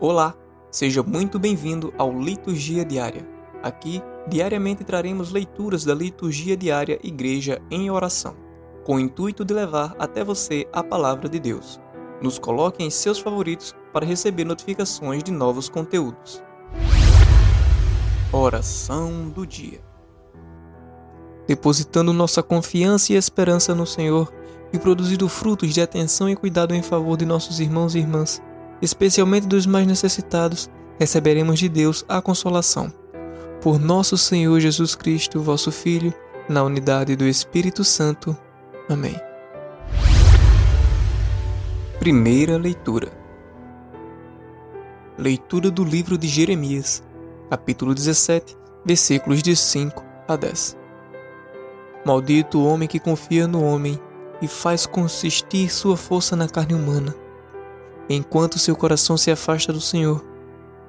Olá, seja muito bem-vindo ao Liturgia Diária. Aqui, diariamente traremos leituras da Liturgia Diária Igreja em Oração, com o intuito de levar até você a palavra de Deus. Nos coloque em seus favoritos para receber notificações de novos conteúdos. Oração do Dia Depositando nossa confiança e esperança no Senhor e produzindo frutos de atenção e cuidado em favor de nossos irmãos e irmãs, especialmente dos mais necessitados, receberemos de Deus a consolação. Por nosso Senhor Jesus Cristo, vosso Filho, na unidade do Espírito Santo. Amém. Primeira leitura. Leitura do livro de Jeremias, capítulo 17, versículos de 5 a 10. Maldito o homem que confia no homem e faz consistir sua força na carne humana enquanto seu coração se afasta do Senhor,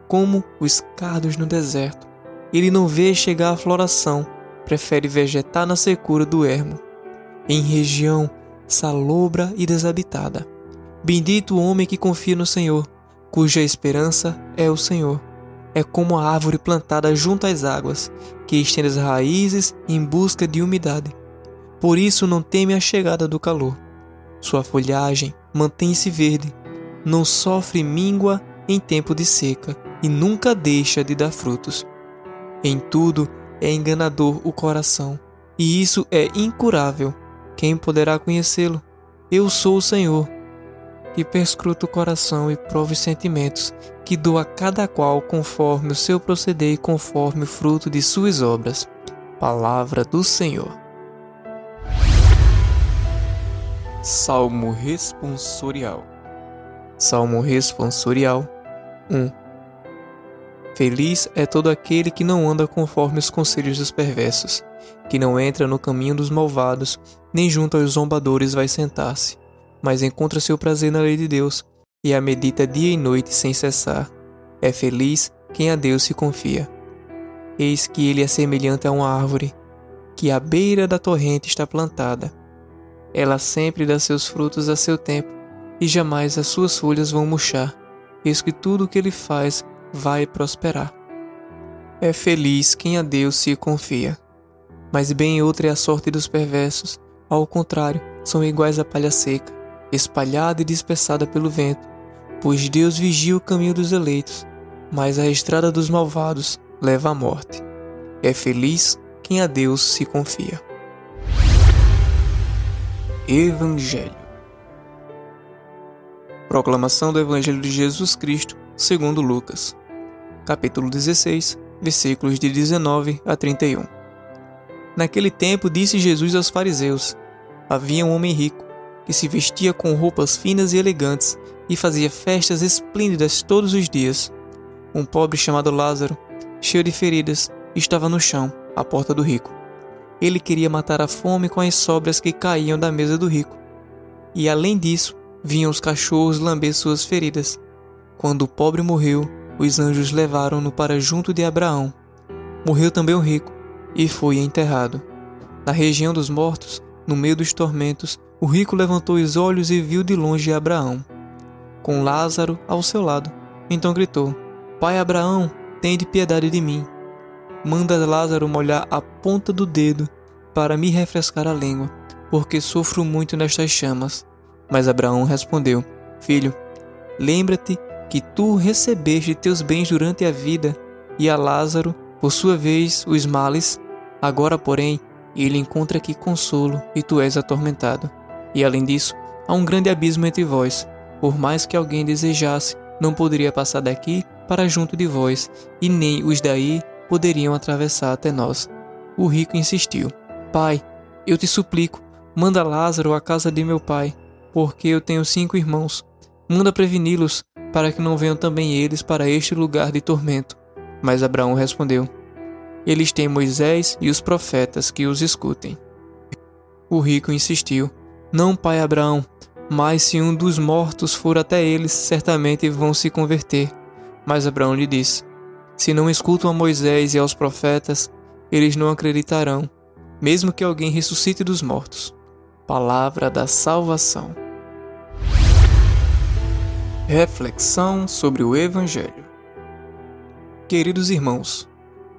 como os cardos no deserto. Ele não vê chegar a floração, prefere vegetar na secura do ermo, em região salobra e desabitada. Bendito o homem que confia no Senhor, cuja esperança é o Senhor. É como a árvore plantada junto às águas, que estende as raízes em busca de umidade. Por isso não teme a chegada do calor. Sua folhagem mantém-se verde não sofre míngua em tempo de seca e nunca deixa de dar frutos. Em tudo é enganador o coração, e isso é incurável. Quem poderá conhecê-lo? Eu sou o Senhor, que perscruto o coração e provo os sentimentos, que dou a cada qual conforme o seu proceder e conforme o fruto de suas obras. Palavra do Senhor. Salmo responsorial Salmo responsorial 1 Feliz é todo aquele que não anda conforme os conselhos dos perversos, que não entra no caminho dos malvados, nem junto aos zombadores vai sentar-se, mas encontra seu prazer na lei de Deus e a medita dia e noite sem cessar. É feliz quem a Deus se confia. Eis que ele é semelhante a uma árvore, que à beira da torrente está plantada. Ela sempre dá seus frutos a seu tempo e jamais as suas folhas vão murchar, eis que tudo o que ele faz vai prosperar. É feliz quem a Deus se confia. Mas bem outra é a sorte dos perversos, ao contrário, são iguais à palha seca, espalhada e dispersada pelo vento, pois Deus vigia o caminho dos eleitos, mas a estrada dos malvados leva à morte. É feliz quem a Deus se confia. Evangelho Proclamação do Evangelho de Jesus Cristo, segundo Lucas. Capítulo 16, versículos de 19 a 31. Naquele tempo disse Jesus aos fariseus: Havia um homem rico que se vestia com roupas finas e elegantes e fazia festas esplêndidas todos os dias. Um pobre chamado Lázaro, cheio de feridas, estava no chão, à porta do rico. Ele queria matar a fome com as sobras que caíam da mesa do rico. E além disso, vinham os cachorros lamber suas feridas. Quando o pobre morreu, os anjos levaram-no para junto de Abraão. Morreu também o rico e foi enterrado. Na região dos mortos, no meio dos tormentos, o rico levantou os olhos e viu de longe Abraão, com Lázaro ao seu lado. Então gritou: Pai Abraão, de piedade de mim. Manda Lázaro molhar a ponta do dedo para me refrescar a língua, porque sofro muito nestas chamas. Mas Abraão respondeu: Filho, lembra-te que tu recebeste teus bens durante a vida, e a Lázaro, por sua vez, os males. Agora, porém, ele encontra aqui consolo e tu és atormentado. E além disso, há um grande abismo entre vós. Por mais que alguém desejasse, não poderia passar daqui para junto de vós, e nem os daí poderiam atravessar até nós. O rico insistiu: Pai, eu te suplico, manda Lázaro à casa de meu pai porque eu tenho cinco irmãos. Manda preveni-los, para que não venham também eles para este lugar de tormento. Mas Abraão respondeu: Eles têm Moisés e os profetas que os escutem. O rico insistiu: Não, pai Abraão, mas se um dos mortos for até eles, certamente vão se converter. Mas Abraão lhe disse: Se não escutam a Moisés e aos profetas, eles não acreditarão, mesmo que alguém ressuscite dos mortos. Palavra da salvação. Reflexão sobre o Evangelho. Queridos irmãos,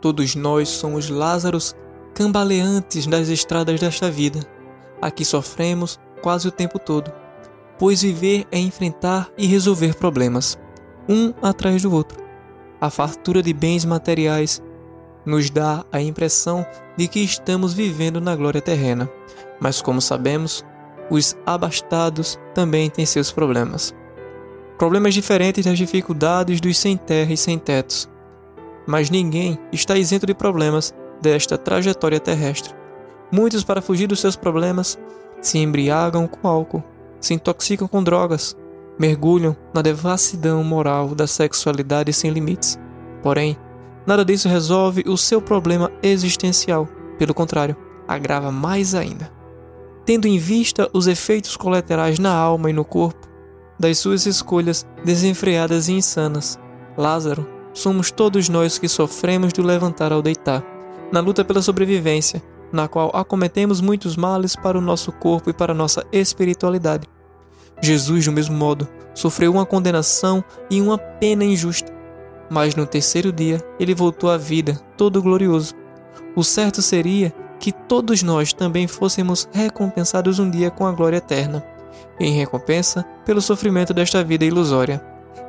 todos nós somos Lázaros cambaleantes das estradas desta vida. Aqui sofremos quase o tempo todo, pois viver é enfrentar e resolver problemas, um atrás do outro. A fartura de bens materiais nos dá a impressão de que estamos vivendo na glória terrena, mas como sabemos, os abastados também têm seus problemas. Problemas diferentes das dificuldades dos sem terra e sem tetos. Mas ninguém está isento de problemas desta trajetória terrestre. Muitos, para fugir dos seus problemas, se embriagam com álcool, se intoxicam com drogas, mergulham na devassidão moral da sexualidade sem limites. Porém, nada disso resolve o seu problema existencial. Pelo contrário, agrava mais ainda. Tendo em vista os efeitos colaterais na alma e no corpo, das suas escolhas desenfreadas e insanas. Lázaro, somos todos nós que sofremos do levantar ao deitar, na luta pela sobrevivência, na qual acometemos muitos males para o nosso corpo e para a nossa espiritualidade. Jesus, do mesmo modo, sofreu uma condenação e uma pena injusta, mas no terceiro dia ele voltou à vida, todo glorioso. O certo seria que todos nós também fôssemos recompensados um dia com a glória eterna em recompensa pelo sofrimento desta vida ilusória,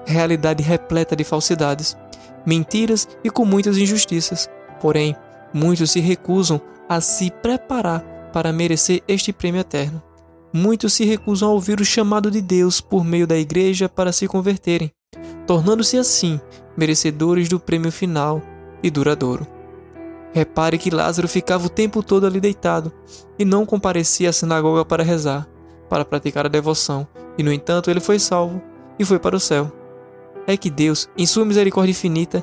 realidade repleta de falsidades, mentiras e com muitas injustiças. Porém, muitos se recusam a se preparar para merecer este prêmio eterno. Muitos se recusam a ouvir o chamado de Deus por meio da igreja para se converterem, tornando-se assim merecedores do prêmio final e duradouro. Repare que Lázaro ficava o tempo todo ali deitado e não comparecia à sinagoga para rezar para praticar a devoção, e no entanto ele foi salvo e foi para o céu. É que Deus, em sua misericórdia infinita,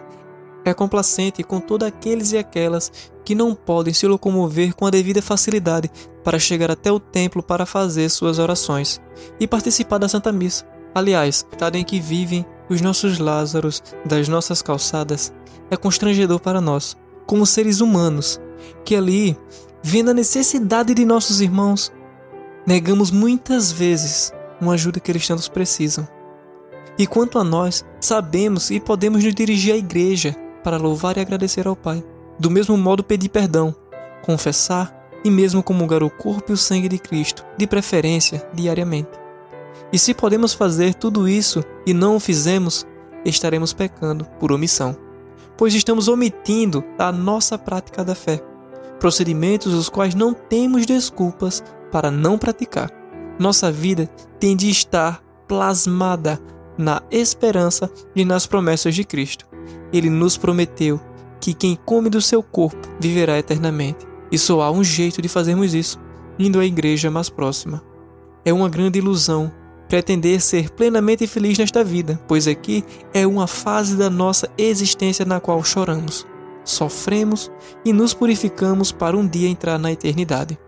é complacente com todos aqueles e aquelas que não podem se locomover com a devida facilidade para chegar até o templo para fazer suas orações e participar da Santa Missa. Aliás, o estado em que vivem os nossos Lázaros das nossas calçadas é constrangedor para nós, como seres humanos, que ali, vendo a necessidade de nossos irmãos, negamos muitas vezes uma ajuda que tantos precisam. E quanto a nós, sabemos e podemos nos dirigir à igreja para louvar e agradecer ao Pai. Do mesmo modo, pedir perdão, confessar e mesmo comungar o corpo e o sangue de Cristo, de preferência diariamente. E se podemos fazer tudo isso e não o fizemos, estaremos pecando por omissão, pois estamos omitindo a nossa prática da fé, procedimentos os quais não temos desculpas para não praticar. Nossa vida tem de estar plasmada na esperança e nas promessas de Cristo. Ele nos prometeu que quem come do seu corpo viverá eternamente. E só há um jeito de fazermos isso, indo à igreja mais próxima. É uma grande ilusão pretender ser plenamente feliz nesta vida, pois aqui é uma fase da nossa existência na qual choramos, sofremos e nos purificamos para um dia entrar na eternidade.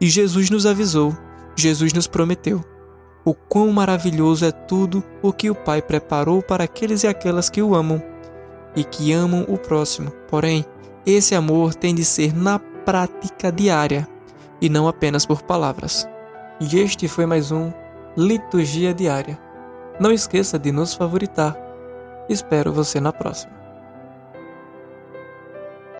E Jesus nos avisou, Jesus nos prometeu. O quão maravilhoso é tudo o que o Pai preparou para aqueles e aquelas que o amam e que amam o próximo. Porém, esse amor tem de ser na prática diária e não apenas por palavras. E este foi mais um Liturgia Diária. Não esqueça de nos favoritar. Espero você na próxima.